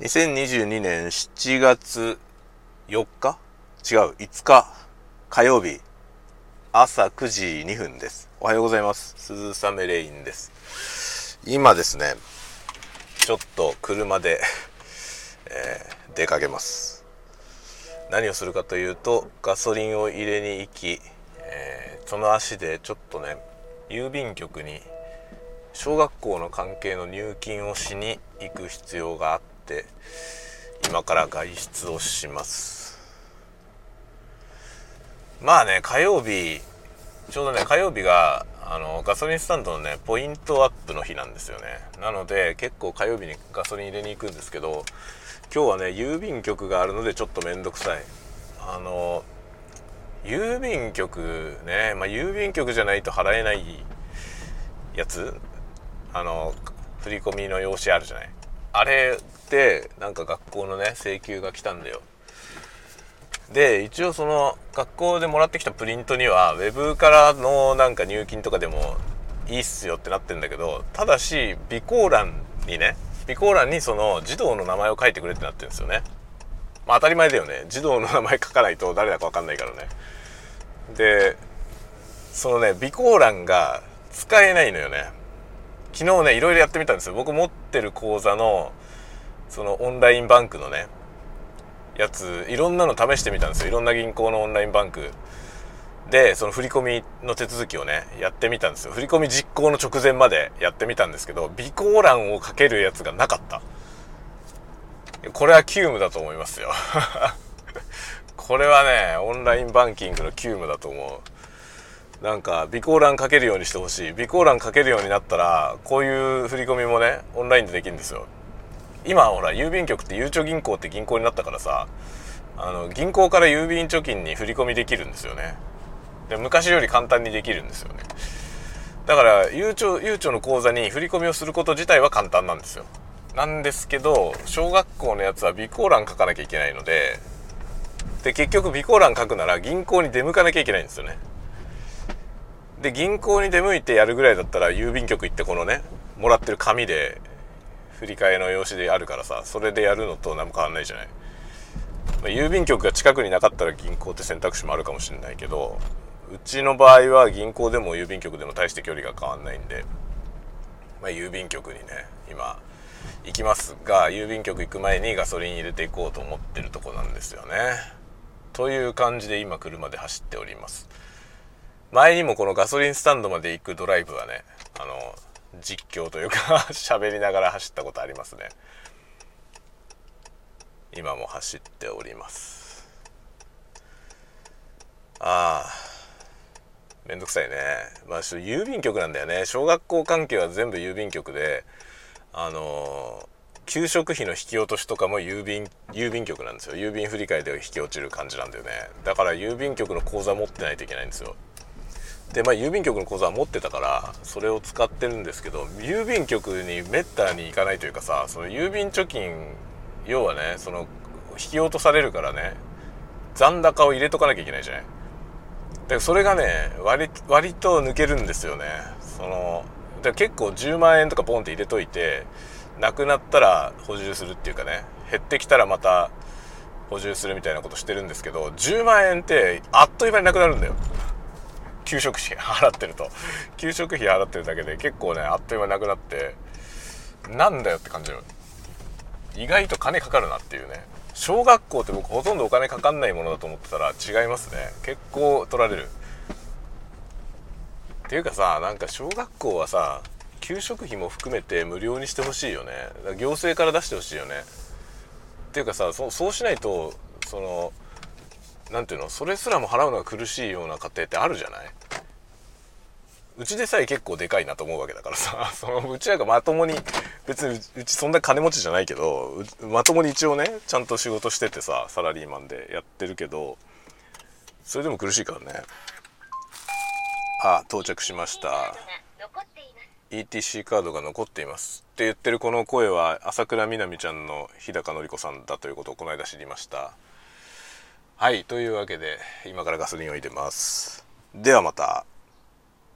2022年7月4日違う5日火曜日。朝9時2分です。おはようございます。鈴雨レインです。今ですねちょっと車で、えー、出かけます。何をするかというとガソリンを入れに行き、えー、その足でちょっとね郵便局に小学校の関係の入金をしに行く必要があってて今から外出をします。まあね火曜日ちょうどね火曜日があのガソリンスタンドのねポイントアップの日なんですよね。なので結構火曜日にガソリン入れに行くんですけど今日はね郵便局があるのでちょっと面倒くさい。あの郵便局ねまあ郵便局じゃないと払えないやつ？あの振り込みの用紙あるじゃない？あれってなんか学校のね請求が来たんだよ。で一応その学校でもらってきたプリントには web からのなんか入金とかでもいいっすよってなってんだけどただし備考欄にね備考欄にその児童の名前を書いてくれってなってるんですよね。まあ当たり前だよね。児童の名前書かないと誰だか分かんないからね。でそのね備考欄が使えないのよね。昨日ねいろいろやってみたんですよ。僕持ってる口座のそのオンラインバンクのねやついろんなの試してみたんですよ。いろんな銀行のオンラインバンク。でその振り込みの手続きをねやってみたんですよ。振り込み実行の直前までやってみたんですけど備考欄をかけるやつがなかった。これは急務だと思いますよ。これはねオンラインバンキングの急務だと思う。なんか備考欄かけるようにしてほしい。備考欄かけるようになったらこういう振り込みもねオンラインでできるんですよ。今ほら郵便局ってゆうちょ銀行って銀行になったからさあの銀行から郵便貯金に振り込みできるんですよね。で昔より簡単にできるんですよね。だからゆうちょゆうちょの口座に振り込みをすること自体は簡単なんですよ。なんですけど小学校のやつは備考欄書かなきゃいけないのでで結局備考欄書くなら銀行に出向かなきゃいけないんですよね。で銀行に出向いてやるぐらいだったら郵便局行ってこのねもらってる紙で振り替えの用紙であるからさそれでやるのと何も変わんないじゃない、まあ、郵便局が近くになかったら銀行って選択肢もあるかもしれないけどうちの場合は銀行でも郵便局でも大して距離が変わんないんで、まあ、郵便局にね今行きますが郵便局行く前にガソリン入れていこうと思ってるとこなんですよね。という感じで今車で走っております。前にもこのガソリンスタンドまで行くドライブはねあの実況というか 喋りながら走ったことありますね。今も走っております。ああ。めんどくさいね。まあ郵便局なんだよね。小学校関係は全部郵便局であの給食費の引き落としとかも郵便郵便局なんですよ。郵便振り替えで引き落ちる感じなんだよね。だから郵便局の口座持ってないといけないんですよ。でまあ郵便局の口座は持ってたからそれを使ってるんですけど郵便局にめったに行かないというかさその郵便貯金要はねその引き落とされるからね残高を入れとかなきゃいけないじゃない。でそれがね割割と抜けるんですよね。そので結構10万円とかポンって入れといてなくなったら補充するっていうかね減ってきたらまた補充するみたいなことしてるんですけど10万円ってあっという間になくなるんだよ。給食費払ってると。給食費払ってるだけで結構ねあっという間なくなってなんだよって感じる意外と金かかるなっていうね。小学校って僕ほとんどお金かかんないものだと思ってたら違いますね。結構取られる。っていうかさなんか小学校はさ給食費も含めて無料にしてほしいよね。行政から出してほしいよね。っていうかさそうしないとその何ていうのそれすらも払うのが苦しいような家庭ってあるじゃない？うちでさえ結構でかいなと思うわけだからさ そのうちなんかまともに別にうちそんな金持ちじゃないけどまともに一応ねちゃんと仕事しててさサラリーマンでやってるけどそれでも苦しいからね。あ到着しました。ETC カードが残っています。って言ってるこの声は朝倉みなみちゃんの日高のり子さんだということをこの間知りました。はいというわけで今からガソリンを入れます。ではまた。